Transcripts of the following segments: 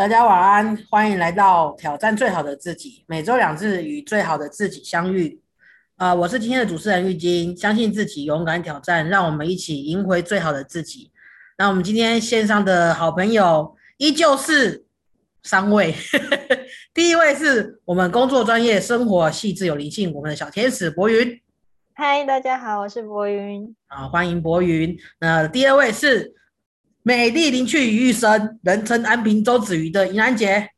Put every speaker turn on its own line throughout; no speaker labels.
大家晚安，欢迎来到挑战最好的自己，每周两次与最好的自己相遇。呃，我是今天的主持人玉晶，相信自己，勇敢挑战，让我们一起赢回最好的自己。那我们今天线上的好朋友依旧是三位，第一位是我们工作专业、生活细致有灵性，我们的小天使博云。
嗨，大家好，我是博云。
啊，欢迎博云。那第二位是。美丽灵趣于一身，人称安平周子瑜的怡南姐，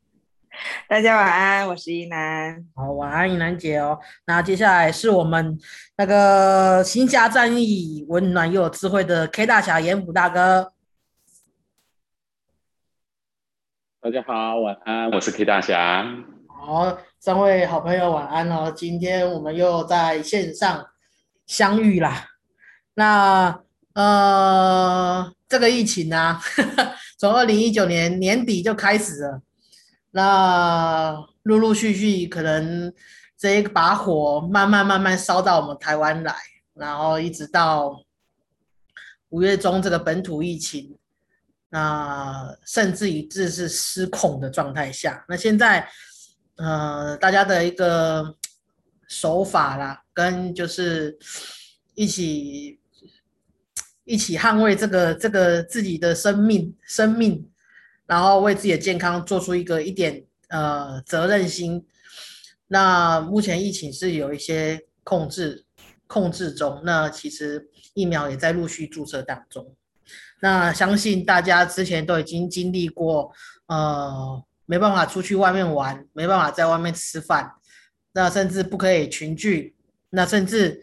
大家晚安，我是怡兰。
好，晚安，怡兰姐哦。那接下来是我们那个行侠仗义、温暖又有智慧的 K 大侠严虎大哥。
大家好，晚安，我是 K 大侠。
好，三位好朋友晚安哦。今天我们又在线上相遇啦。那呃。这个疫情呢，从二零一九年年底就开始了，那陆陆续续可能这一把火慢慢慢慢烧到我们台湾来，然后一直到五月中这个本土疫情，那甚至于这是失控的状态下，那现在呃大家的一个手法啦，跟就是一起。一起捍卫这个这个自己的生命生命，然后为自己的健康做出一个一点呃责任心。那目前疫情是有一些控制控制中，那其实疫苗也在陆续注射当中。那相信大家之前都已经经历过，呃，没办法出去外面玩，没办法在外面吃饭，那甚至不可以群聚，那甚至。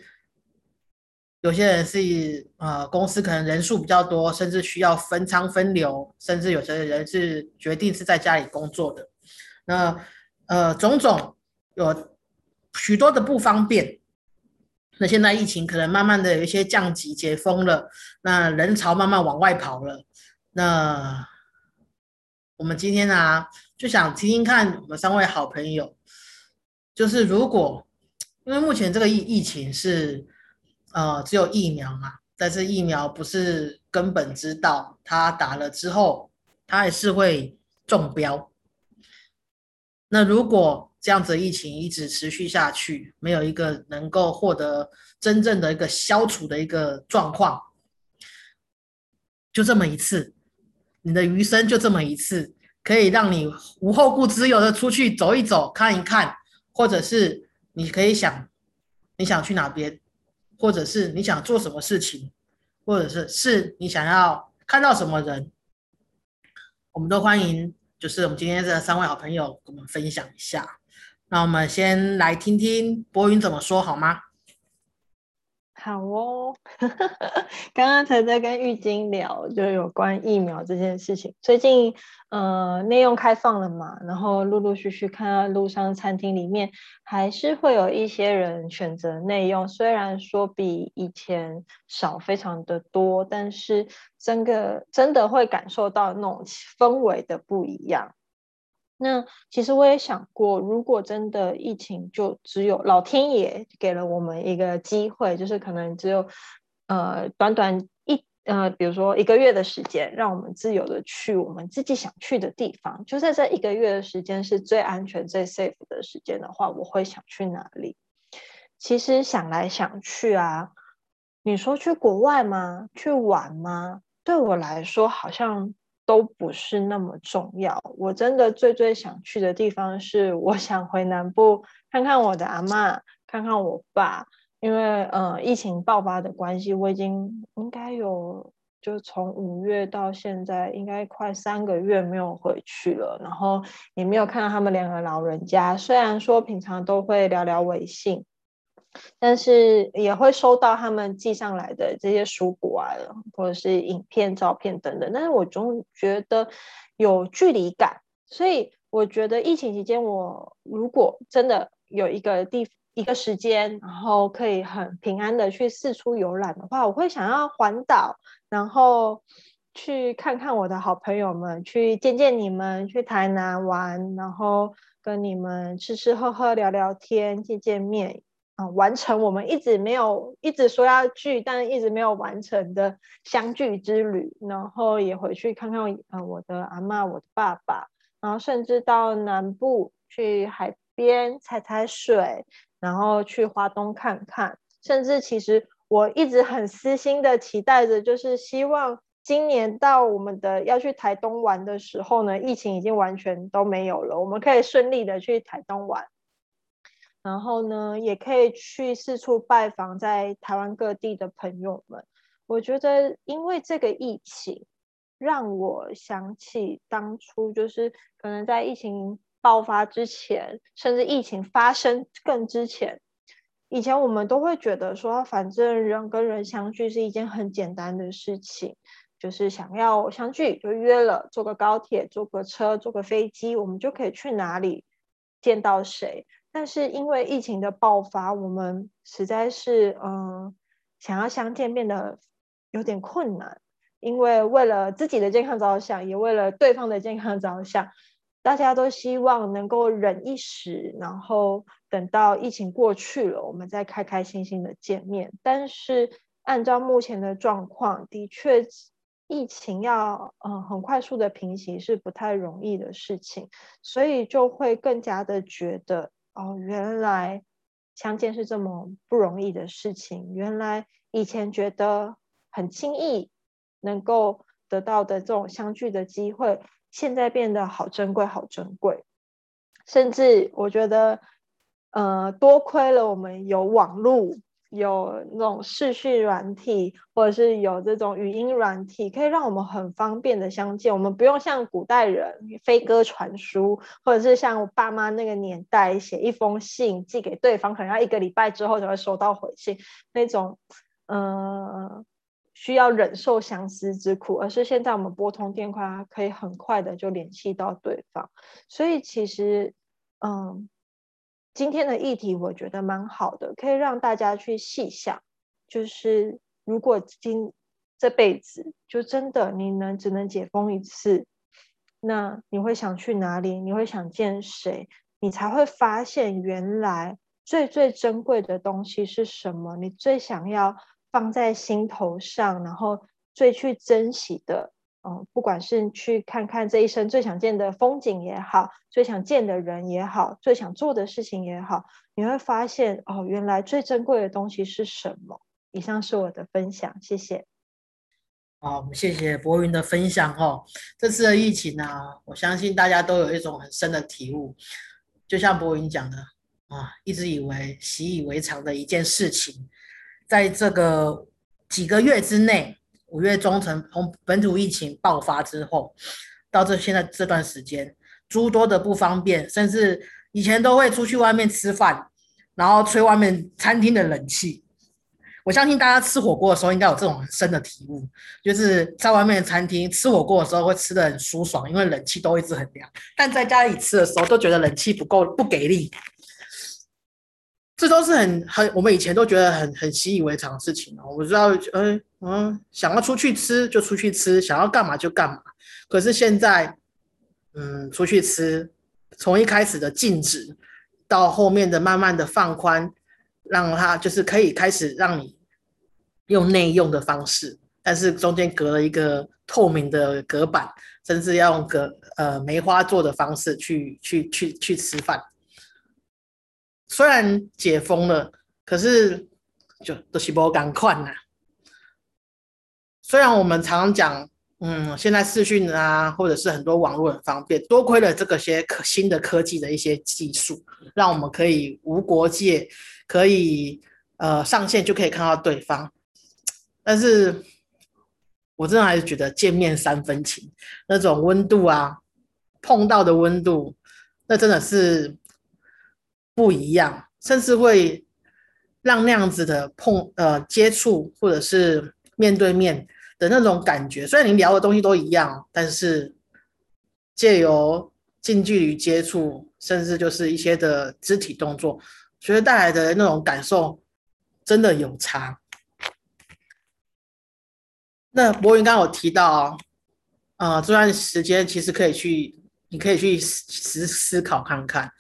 有些人是呃公司可能人数比较多，甚至需要分仓分流，甚至有些人是决定是在家里工作的。那呃种种有许多的不方便。那现在疫情可能慢慢的有一些降级解封了，那人潮慢慢往外跑了。那我们今天呢就想听听看我们三位好朋友，就是如果因为目前这个疫疫情是。呃，只有疫苗嘛，但是疫苗不是根本之道，它打了之后，它还是会中标。那如果这样子疫情一直持续下去，没有一个能够获得真正的一个消除的一个状况，就这么一次，你的余生就这么一次，可以让你无后顾之忧的出去走一走、看一看，或者是你可以想你想去哪边。或者是你想做什么事情，或者是是你想要看到什么人，我们都欢迎。就是我们今天这三位好朋友跟我们分享一下。那我们先来听听博云怎么说好吗？
好哦，刚刚才在跟玉晶聊，就有关疫苗这件事情。最近呃内用开放了嘛，然后陆陆续续看到路上餐厅里面还是会有一些人选择内用，虽然说比以前少非常的多，但是真的真的会感受到那种氛围的不一样。那其实我也想过，如果真的疫情就只有老天爷给了我们一个机会，就是可能只有呃短短一呃，比如说一个月的时间，让我们自由的去我们自己想去的地方，就在这一个月的时间是最安全、最 safe 的时间的话，我会想去哪里？其实想来想去啊，你说去国外吗？去玩吗？对我来说好像。都不是那么重要。我真的最最想去的地方是，我想回南部看看我的阿妈，看看我爸。因为呃，疫情爆发的关系，我已经应该有就从五月到现在，应该快三个月没有回去了。然后也没有看到他们两个老人家。虽然说平常都会聊聊微信。但是也会收到他们寄上来的这些书果啊，或者是影片、照片等等。但是我总觉得有距离感，所以我觉得疫情期间，我如果真的有一个地一个时间，然后可以很平安的去四处游览的话，我会想要环岛，然后去看看我的好朋友们，去见见你们，去台南玩，然后跟你们吃吃喝喝、聊聊天、见见面。完成我们一直没有一直说要聚，但是一直没有完成的相聚之旅，然后也回去看看呃我的阿妈、我的爸爸，然后甚至到南部去海边踩踩水，然后去华东看看，甚至其实我一直很私心的期待着，就是希望今年到我们的要去台东玩的时候呢，疫情已经完全都没有了，我们可以顺利的去台东玩。然后呢，也可以去四处拜访在台湾各地的朋友们。我觉得，因为这个疫情，让我想起当初，就是可能在疫情爆发之前，甚至疫情发生更之前，以前我们都会觉得说，反正人跟人相聚是一件很简单的事情，就是想要相聚就约了，坐个高铁、坐个车、坐个飞机，我们就可以去哪里见到谁。但是因为疫情的爆发，我们实在是嗯想要相见变得有点困难。因为为了自己的健康着想，也为了对方的健康着想，大家都希望能够忍一时，然后等到疫情过去了，我们再开开心心的见面。但是按照目前的状况，的确疫情要嗯很快速的平息是不太容易的事情，所以就会更加的觉得。哦，原来相见是这么不容易的事情。原来以前觉得很轻易能够得到的这种相聚的机会，现在变得好珍贵，好珍贵。甚至我觉得，呃，多亏了我们有网络。有那种视讯软体，或者是有这种语音软体，可以让我们很方便的相见。我们不用像古代人飞鸽传书，或者是像我爸妈那个年代写一封信寄给对方，可能要一个礼拜之后才会收到回信那种，呃，需要忍受相思之苦。而是现在我们拨通电话，可以很快的就联系到对方。所以其实，嗯。今天的议题我觉得蛮好的，可以让大家去细想，就是如果今这辈子就真的你能只能解封一次，那你会想去哪里？你会想见谁？你才会发现原来最最珍贵的东西是什么？你最想要放在心头上，然后最去珍惜的。嗯，不管是去看看这一生最想见的风景也好，最想见的人也好，最想做的事情也好，你会发现哦，原来最珍贵的东西是什么？以上是我的分享，谢谢。
好，我们谢谢博云的分享哦。这次的疫情呢，我相信大家都有一种很深的体悟，就像博云讲的啊，一直以为习以为常的一件事情，在这个几个月之内。五月中从从本土疫情爆发之后，到这现在这段时间，诸多的不方便，甚至以前都会出去外面吃饭，然后吹外面餐厅的冷气。我相信大家吃火锅的时候应该有这种很深的体悟，就是在外面餐厅吃火锅的时候会吃的很舒爽，因为冷气都一直很凉，但在家里吃的时候都觉得冷气不够不给力。这都是很很我们以前都觉得很很习以为常的事情哦。我知道，嗯嗯，想要出去吃就出去吃，想要干嘛就干嘛。可是现在，嗯，出去吃，从一开始的禁止，到后面的慢慢的放宽，让它就是可以开始让你用内用的方式，但是中间隔了一个透明的隔板，甚至要用隔呃梅花座的方式去去去去吃饭。虽然解封了，可是就都是不赶快呐。虽然我们常常讲，嗯，现在视讯啊，或者是很多网络很方便，多亏了这个些可新的科技的一些技术，让我们可以无国界，可以呃上线就可以看到对方。但是，我真的还是觉得见面三分情，那种温度啊，碰到的温度，那真的是。不一样，甚至会让那样子的碰呃接触或者是面对面的那种感觉，虽然你聊的东西都一样，但是借由近距离接触，甚至就是一些的肢体动作，所以带来的那种感受真的有差。那博云刚刚有提到啊，这段时间其实可以去，你可以去思思考看看。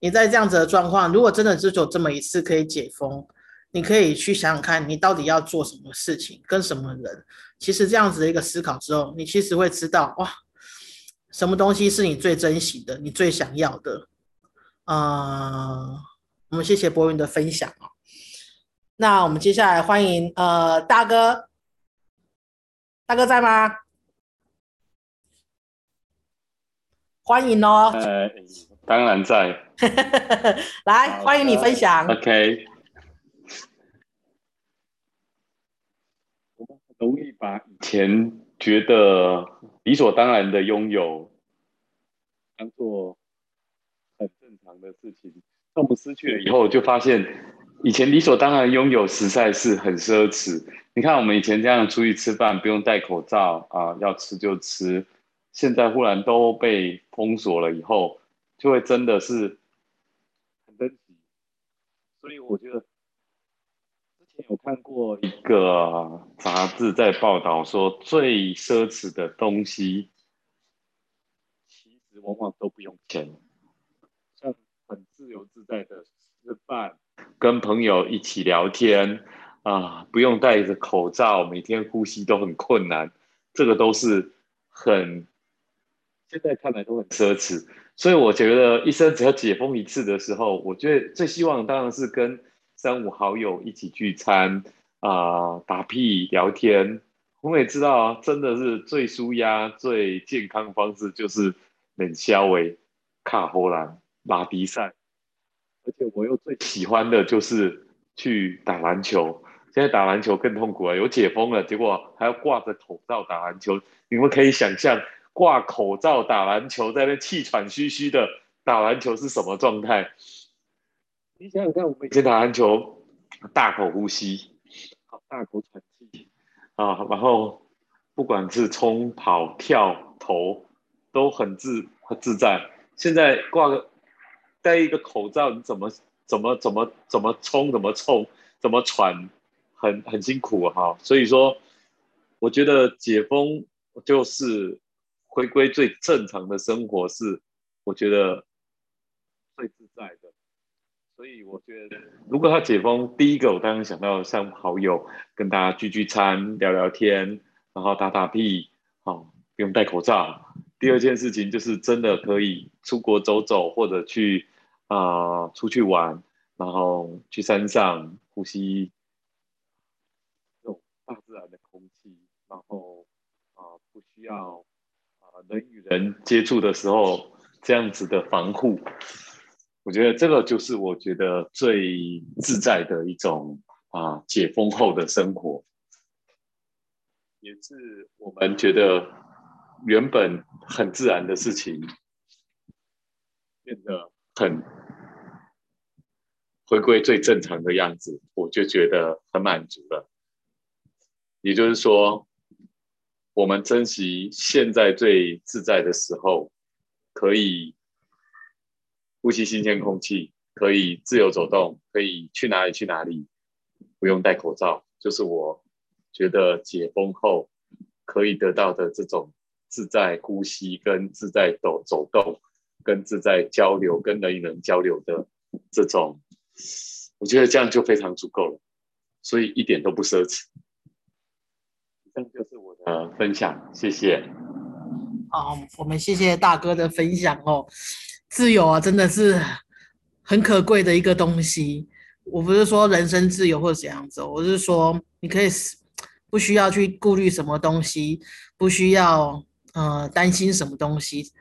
你在这样子的状况，如果真的只有这么一次可以解封，你可以去想想看，你到底要做什么事情，跟什么人。其实这样子的一个思考之后，你其实会知道，哇，什么东西是你最珍惜的，你最想要的？呃，我们谢谢博云的分享哦。那我们接下来欢迎呃大哥，大哥在吗？欢迎哦。
呃，当然在。
来，欢迎你分享。
OK。我们很容易把以前觉得理所当然的拥有，当做很正常的事情。当我们失去了以后，就发现以前理所当然拥有实在是很奢侈。你看，我们以前这样出去吃饭不用戴口罩啊，要吃就吃。现在忽然都被封锁了以后，就会真的是很珍惜。所以我觉得前有看过一个杂志在报道说，最奢侈的东西其实往往都不用钱，像很自由自在的吃饭，跟朋友一起聊天啊，不用戴着口罩，每天呼吸都很困难，这个都是很。现在看来都很奢侈，所以我觉得一生只要解封一次的时候，我觉得最希望当然是跟三五好友一起聚餐啊，打屁聊天。我们也知道啊，真的是最舒压、最健康方式就是冷消维、卡喉兰、拉迪赛，而且我又最喜欢的就是去打篮球。现在打篮球更痛苦啊，有解封了，结果还要挂着口罩打篮球，你们可以想象。挂口罩打篮球，在那气喘吁吁的打篮球是什么状态？你想想看，我们以前打篮球，大口呼吸，好大口喘气啊，然后不管是冲、跑、跳、投，都很自很自在。现在挂个戴一个口罩，你怎么怎么怎么怎么冲，怎么冲，怎么喘，很很辛苦哈。所以说，我觉得解封就是。回归最正常的生活是，我觉得最自在的。所以我觉得，如果他解封，第一个我当然想到像好友跟大家聚聚餐、聊聊天，然后打打屁，好不用戴口罩。第二件事情就是真的可以出国走走，或者去啊出去玩，然后去山上呼吸这种大自然的空气，然后啊不需要啊。人与人接触的时候，这样子的防护，我觉得这个就是我觉得最自在的一种啊，解封后的生活，也是我们觉得原本很自然的事情，变得很回归最正常的样子，我就觉得很满足了。也就是说。我们珍惜现在最自在的时候，可以呼吸新鲜空气，可以自由走动，可以去哪里去哪里，不用戴口罩，就是我觉得解封后可以得到的这种自在呼吸、跟自在走走动、跟自在交流、跟人与人交流的这种，我觉得这样就非常足够了，所以一点都不奢侈。这就是我的分享，谢谢。
好，我们谢谢大哥的分享哦。自由啊，真的是很可贵的一个东西。我不是说人身自由或者怎样子，我是说你可以不需要去顾虑什么东西，不需要呃担心什么东西，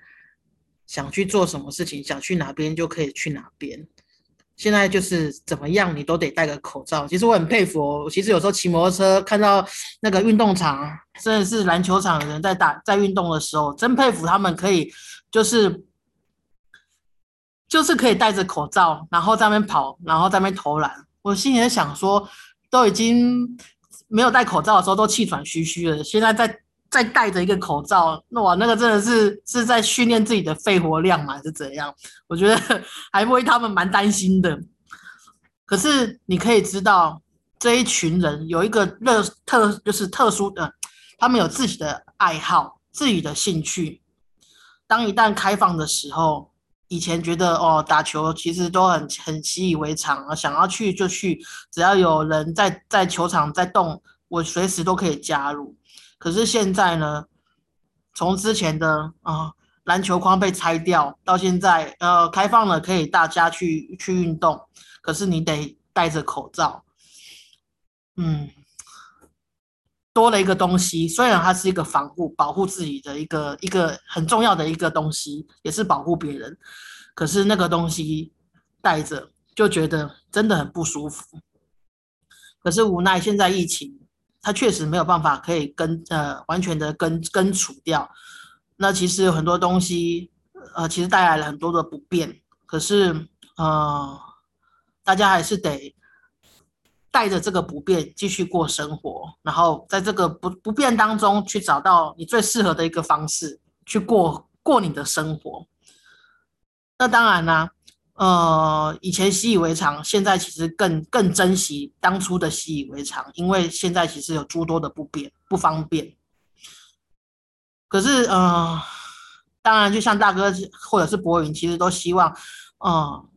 想去做什么事情，想去哪边就可以去哪边。现在就是怎么样，你都得戴个口罩。其实我很佩服哦。其实有时候骑摩托车看到那个运动场，甚至是篮球场的人在打在运动的时候，真佩服他们可以就是就是可以戴着口罩，然后在那边跑，然后在那边投篮。我心里在想说，都已经没有戴口罩的时候都气喘吁吁了，现在在。再戴着一个口罩，那哇，那个真的是是在训练自己的肺活量嘛，是怎样？我觉得还为他们蛮担心的。可是你可以知道，这一群人有一个热特，就是特殊的，他们有自己的爱好、自己的兴趣。当一旦开放的时候，以前觉得哦，打球其实都很很习以为常啊，想要去就去，只要有人在在球场在动，我随时都可以加入。可是现在呢，从之前的啊篮球框被拆掉，到现在呃开放了，可以大家去去运动，可是你得戴着口罩，嗯，多了一个东西，虽然它是一个防护、保护自己的一个一个很重要的一个东西，也是保护别人，可是那个东西带着就觉得真的很不舒服。可是无奈现在疫情，它确实没有办法可以根呃完全的根根除掉。那其实有很多东西，呃，其实带来了很多的不便。可是，呃，大家还是得带着这个不便继续过生活，然后在这个不不便当中去找到你最适合的一个方式去过过你的生活。那当然啦，呃，以前习以为常，现在其实更更珍惜当初的习以为常，因为现在其实有诸多的不便不方便。可是，呃，当然，就像大哥或者是博云，其实都希望，嗯，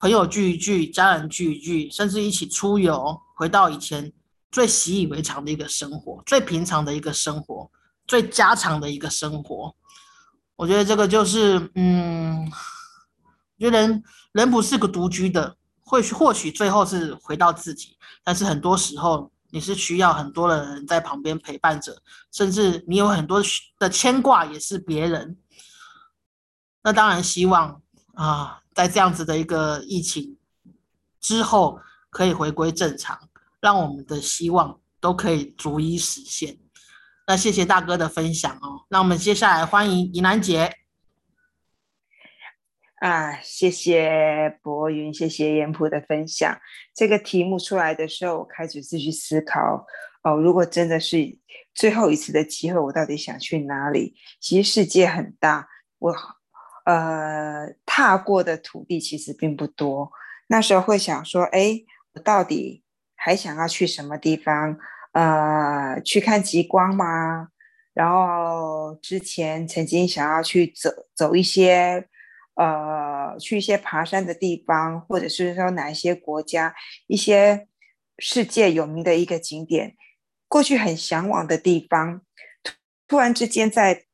朋友聚一聚，家人聚一聚，甚至一起出游，回到以前最习以为常的一个生活，最平常的一个生活，最家常的一个生活。我觉得这个就是，嗯，我觉得人人不是个独居的，或许或许最后是回到自己，但是很多时候。你是需要很多的人在旁边陪伴着，甚至你有很多的牵挂也是别人。那当然希望啊，在这样子的一个疫情之后可以回归正常，让我们的希望都可以逐一实现。那谢谢大哥的分享哦。那我们接下来欢迎怡南姐。
啊，谢谢博云，谢谢严普的分享。这个题目出来的时候，我开始自己思考哦，如果真的是最后一次的机会，我到底想去哪里？其实世界很大，我呃踏过的土地其实并不多。那时候会想说，哎，我到底还想要去什么地方？呃，去看极光吗？然后之前曾经想要去走走一些。呃，去一些爬山的地方，或者是说哪一些国家，一些世界有名的一个景点，过去很向往的地方，突然之间在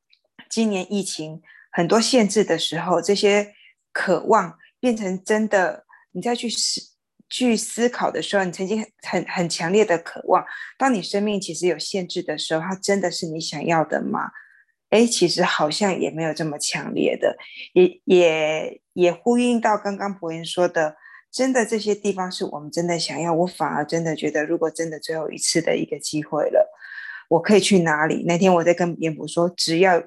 今年疫情很多限制的时候，这些渴望变成真的。你再去思去思考的时候，你曾经很很强烈的渴望，当你生命其实有限制的时候，它真的是你想要的吗？哎，其实好像也没有这么强烈的，也也也呼应到刚刚博言说的，真的这些地方是我们真的想要。我反而真的觉得，如果真的最后一次的一个机会了，我可以去哪里？那天我在跟严博说，只要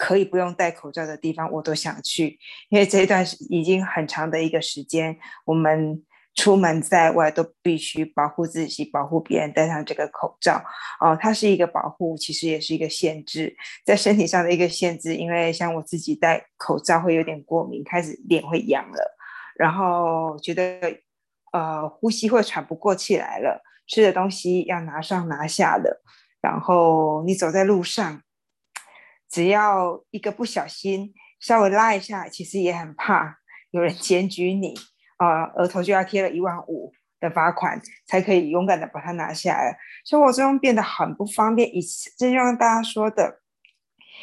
可以不用戴口罩的地方，我都想去，因为这一段已经很长的一个时间，我们。出门在外都必须保护自己，保护别人，戴上这个口罩哦。它是一个保护，其实也是一个限制，在身体上的一个限制。因为像我自己戴口罩会有点过敏，开始脸会痒了，然后觉得呃呼吸会喘不过气来了，吃的东西要拿上拿下的。然后你走在路上，只要一个不小心稍微拉一下，其实也很怕有人检举你。啊，额头就要贴了一万五的罚款，才可以勇敢的把它拿下来。生活中变得很不方便。以正像大家说的，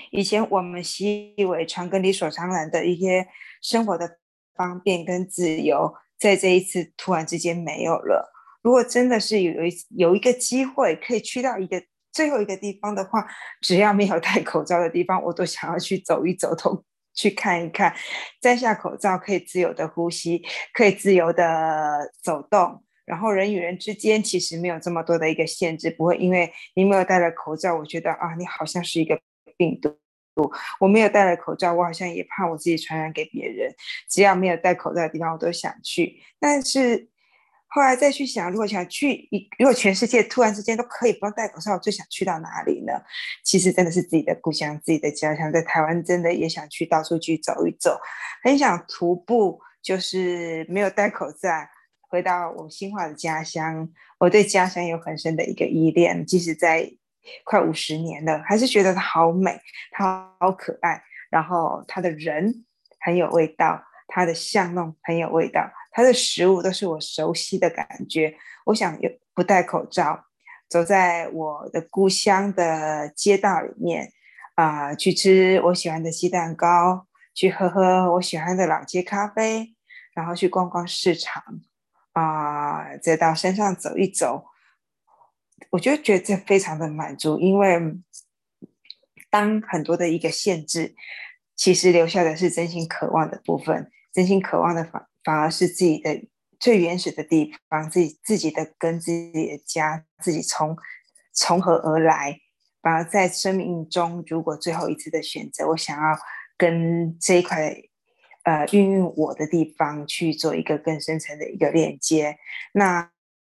以前我们习以为常、跟理所当然的一些生活的方便跟自由，在这一次突然之间没有了。如果真的是有一有一个机会可以去到一个最后一个地方的话，只要没有戴口罩的地方，我都想要去走一走，都。去看一看，摘下口罩可以自由的呼吸，可以自由的走动，然后人与人之间其实没有这么多的一个限制，不会因为你没有戴了口罩，我觉得啊，你好像是一个病毒，我没有戴了口罩，我好像也怕我自己传染给别人。只要没有戴口罩的地方，我都想去，但是。后来再去想，如果想去，如果全世界突然之间都可以不用戴口罩，我最想去到哪里呢？其实真的是自己的故乡、自己的家乡，在台湾真的也想去到处去走一走，很想徒步，就是没有戴口罩，回到我新化的家乡。我对家乡有很深的一个依恋，即使在快五十年了，还是觉得它好美，它好可爱，然后它的人很有味道，它的巷弄很有味道。它的食物都是我熟悉的感觉。我想有不戴口罩，走在我的故乡的街道里面，啊，去吃我喜欢的鸡蛋糕，去喝喝我喜欢的老街咖啡，然后去逛逛市场，啊，再到山上走一走，我就觉得这非常的满足，因为当很多的一个限制，其实留下的是真心渴望的部分，真心渴望的反反而是自己的最原始的地方，自己自己的根，自己的家，自己从从何而来。反而在生命中，如果最后一次的选择，我想要跟这一块呃孕育我的地方去做一个更深层的一个链接，那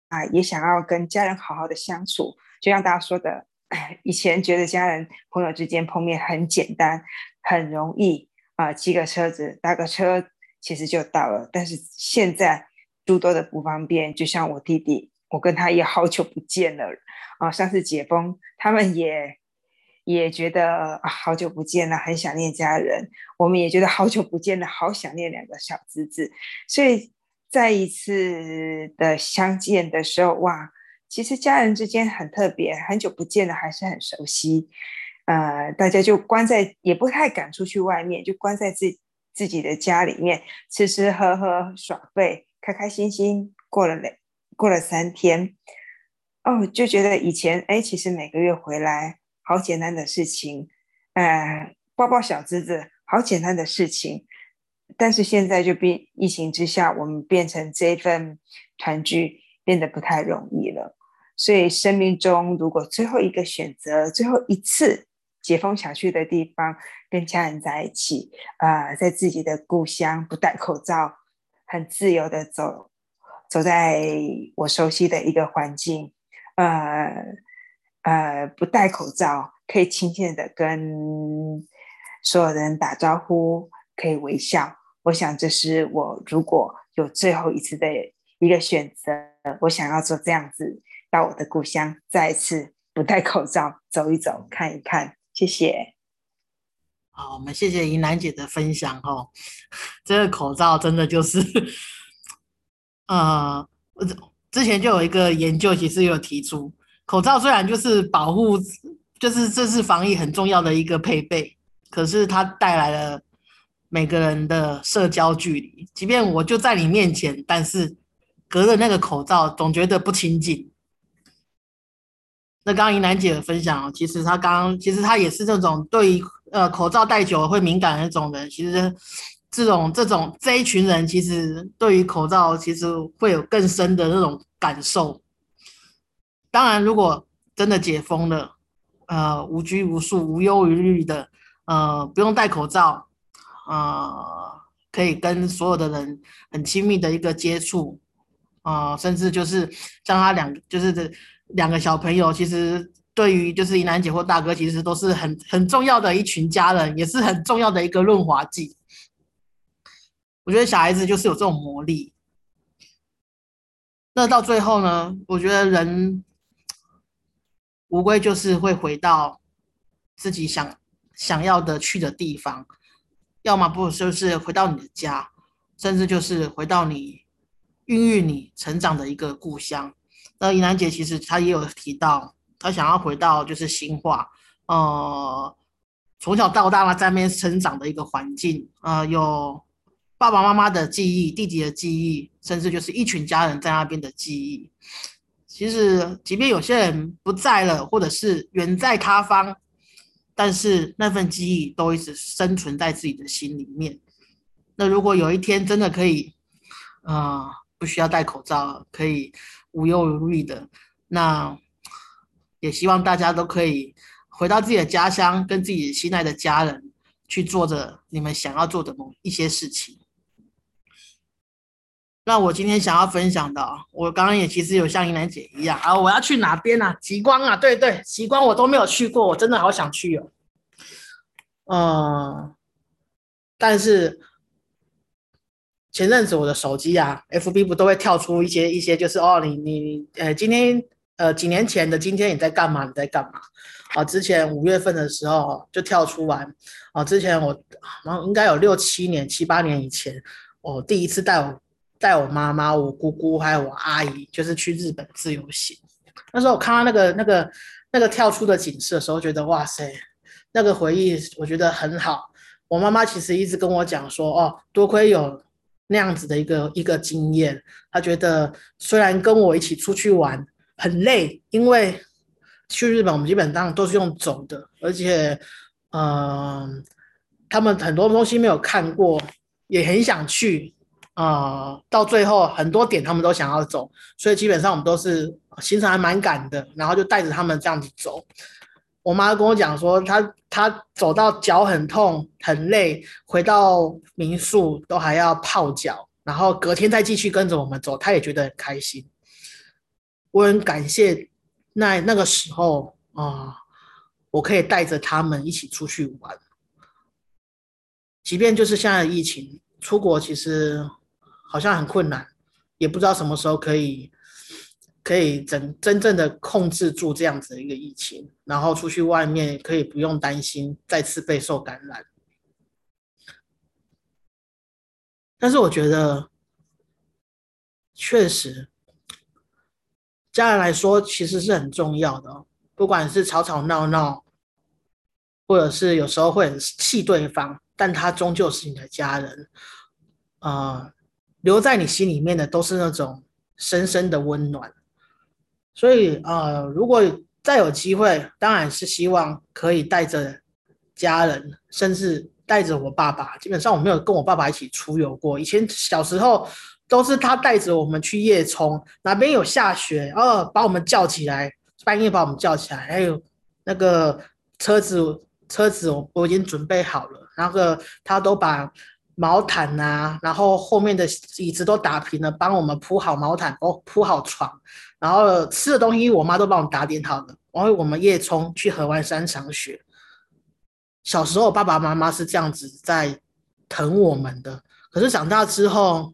啊也想要跟家人好好的相处，就像大家说的，以前觉得家人朋友之间碰面很简单，很容易啊，骑个车子搭个车其实就到了，但是现在诸多的不方便，就像我弟弟。我跟他也好久不见了啊！上次解封，他们也也觉得好久不见了，很想念家人。我们也觉得好久不见了，好想念两个小侄子。所以再一次的相见的时候，哇，其实家人之间很特别，很久不见了，还是很熟悉。呃，大家就关在，也不太敢出去外面，就关在自自己的家里面，吃吃喝喝，耍废，开开心心过了两。过了三天，哦，就觉得以前哎，其实每个月回来好简单的事情，呃，抱抱小侄子好简单的事情，但是现在就变疫情之下，我们变成这份团聚变得不太容易了。所以生命中如果最后一个选择，最后一次解封想去的地方，跟家人在一起，啊，在自己的故乡不戴口罩，很自由的走。走在我熟悉的一个环境，呃呃，不戴口罩，可以亲切的跟所有人打招呼，可以微笑。我想这是我如果有最后一次的一个选择，我想要做这样子，到我的故乡，再一次不戴口罩走一走，看一看。谢谢。
好，我们谢谢怡楠姐的分享哦。这个口罩真的就是。呃，之前就有一个研究，其实有提出，口罩虽然就是保护，就是这是防疫很重要的一个配备，可是它带来了每个人的社交距离。即便我就在你面前，但是隔着那个口罩，总觉得不亲近。那刚刚怡楠姐的分享哦，其实她刚刚其实她也是这种对呃口罩戴久了会敏感的那种人，其实。这种这种这一群人，其实对于口罩，其实会有更深的那种感受。当然，如果真的解封了，呃，无拘无束、无忧无虑的，呃，不用戴口罩，呃，可以跟所有的人很亲密的一个接触，啊，甚至就是像他两，就是这两个小朋友，其实对于就是怡楠姐或大哥，其实都是很很重要的一群家人，也是很重要的一个润滑剂。我觉得小孩子就是有这种魔力。那到最后呢？我觉得人无归就是会回到自己想想要的去的地方，要么不就是回到你的家，甚至就是回到你孕育你成长的一个故乡。那怡楠姐其实她也有提到，她想要回到就是新化，呃，从小到大在那边成长的一个环境，呃，有。爸爸妈妈的记忆，弟弟的记忆，甚至就是一群家人在那边的记忆。其实，即便有些人不在了，或者是远在他方，但是那份记忆都一直生存在自己的心里面。那如果有一天真的可以，啊，不需要戴口罩，可以无忧无虑的，那也希望大家都可以回到自己的家乡，跟自己心爱的家人去做着你们想要做的某一些事情。那我今天想要分享的，我刚刚也其实有像英兰姐一样啊，我要去哪边啊？极光啊，对对，极光我都没有去过，我真的好想去哦。嗯，但是前阵子我的手机啊，FB 不都会跳出一些一些，就是哦，你你呃，今天呃几年前的今天你在干嘛？你在干嘛？啊，之前五月份的时候就跳出来，啊，之前我然后应该有六七年、七八年以前，我第一次带我。带我妈妈、我姑姑还有我阿姨，就是去日本自由行。那时候我看到那个、那个、那个跳出的景色的时候，觉得哇塞，那个回忆，我觉得很好。我妈妈其实一直跟我讲说，哦，多亏有那样子的一个一个经验，他觉得虽然跟我一起出去玩很累，因为去日本我们基本上都是用走的，而且，嗯，他们很多东西没有看过，也很想去。啊，到最后很多点他们都想要走，所以基本上我们都是行程还蛮赶的，然后就带着他们这样子走。我妈跟我讲说，她她走到脚很痛很累，回到民宿都还要泡脚，然后隔天再继续跟着我们走，她也觉得很开心。我很感谢那那个时候啊，我可以带着他们一起出去玩，即便就是现在的疫情，出国其实。好像很困难，也不知道什么时候可以可以真真正的控制住这样子的一个疫情，然后出去外面可以不用担心再次被受感染。但是我觉得，确实，家人来说其实是很重要的，不管是吵吵闹闹，或者是有时候会很气对方，但他终究是你的家人，啊。留在你心里面的都是那种深深的温暖，所以呃，如果再有机会，当然是希望可以带着家人，甚至带着我爸爸。基本上我没有跟我爸爸一起出游过，以前小时候都是他带着我们去夜冲，哪边有下雪，哦，把我们叫起来，半夜把我们叫起来，还有那个车子车子我我已经准备好了，然后他都把。毛毯呐，然后后面的椅子都打平了，帮我们铺好毛毯，哦，铺好床，然后吃的东西我妈都帮我打点好了。然后我们夜冲去河湾山赏雪。小时候爸爸妈妈是这样子在疼我们的，可是长大之后，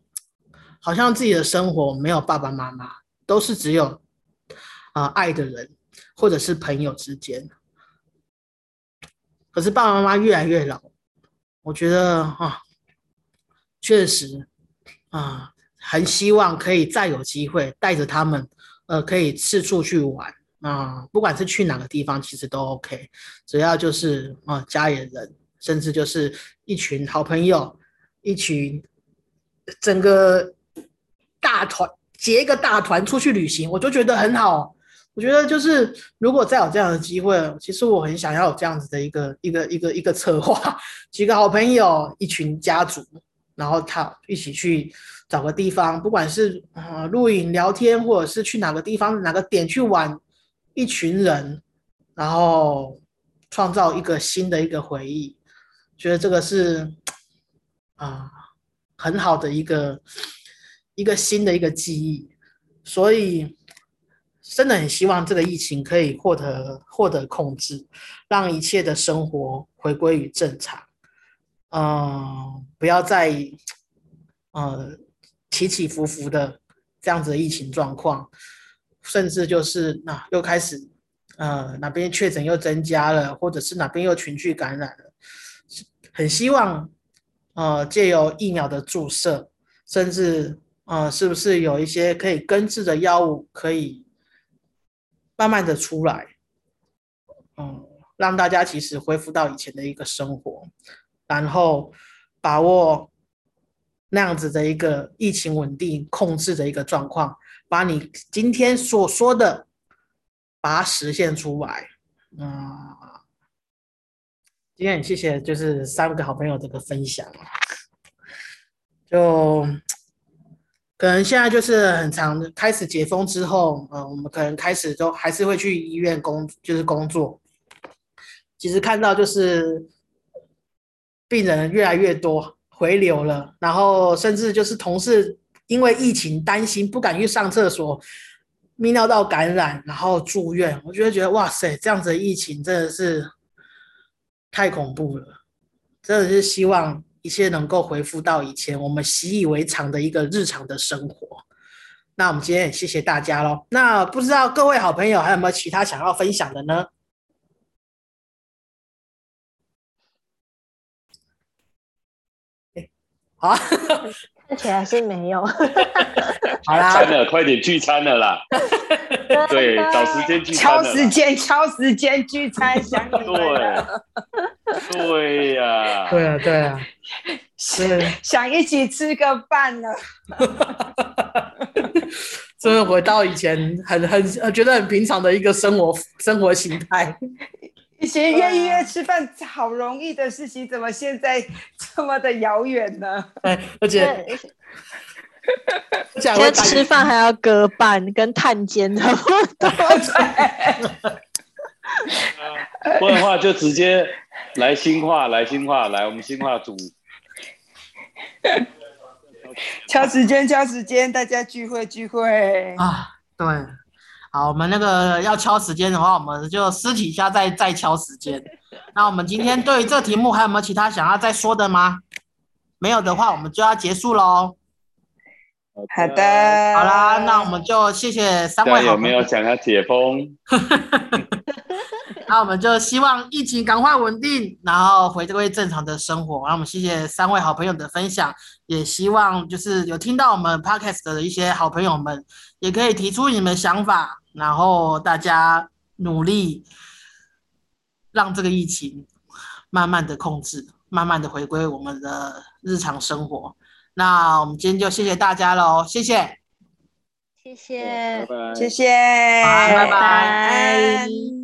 好像自己的生活没有爸爸妈妈，都是只有啊爱的人或者是朋友之间。可是爸爸妈妈越来越老，我觉得啊。确实，啊，很希望可以再有机会带着他们，呃，可以四处去玩啊，不管是去哪个地方，其实都 OK，只要就是啊，家里人，甚至就是一群好朋友，一群整个大团结一个大团出去旅行，我就觉得很好。我觉得就是如果再有这样的机会，其实我很想要有这样子的一个一个一个一个策划，几个好朋友，一群家族。然后他一起去找个地方，不管是啊录影聊天，或者是去哪个地方哪个点去玩，一群人，然后创造一个新的一个回忆，觉得这个是啊很好的一个一个新的一个记忆，所以真的很希望这个疫情可以获得获得控制，让一切的生活回归于正常。嗯，不要再，呃，起起伏伏的这样子的疫情状况，甚至就是那又开始，呃，哪边确诊又增加了，或者是哪边又群聚感染了，很希望，呃，借由疫苗的注射，甚至，呃，是不是有一些可以根治的药物，可以慢慢的出来，嗯，让大家其实恢复到以前的一个生活。然后把握那样子的一个疫情稳定控制的一个状况，把你今天所说的把它实现出来。嗯，今天很谢谢，就是三个好朋友这个分享。就可能现在就是很长，开始解封之后，呃，我们可能开始都还是会去医院工，就是工作。其实看到就是。病人越来越多，回流了，然后甚至就是同事因为疫情担心不敢去上厕所，泌尿道感染，然后住院。我觉得觉得哇塞，这样子的疫情真的是太恐怖了，真的是希望一切能够恢复到以前我们习以为常的一个日常的生活。那我们今天也谢谢大家喽。那不知道各位好朋友还有没有其他想要分享的呢？好，
看起来是没有。
好啦，
餐了，快点聚餐了啦！对，找时间聚餐
敲。时间，敲时间聚餐，想你
对，对呀，
对啊，对啊，是，
想一起吃个饭了。
真的回到以前很很呃觉得很平常的一个生活生活形态。
以前约一约吃饭好容易的事情，怎么现在这么的遥远呢？
对，而且
现在吃饭还要隔板跟探监的，
不然的话就直接来新化，来新化，来我们新化组。
敲时间，敲时间，大家聚会聚会。
啊，对，好，我们那个要敲时间的话，我们就私底下再再敲时间。那我们今天对于这题目还有没有其他想要再说的吗？没有的话，我们就要结束喽。
好的，
好啦，那我们就谢谢三位好朋友
有没有。想要解封？
那我们就希望疫情赶快稳定，然后回归正常的生活。然后我们谢谢三位好朋友的分享，也希望就是有听到我们 podcast 的一些好朋友们，也可以提出你们想法，然后大家努力让这个疫情慢慢的控制，慢慢的回归我们的日常生活。那我们今天就谢谢大家喽，谢谢。
谢谢
拜。拜。
谢谢，
拜拜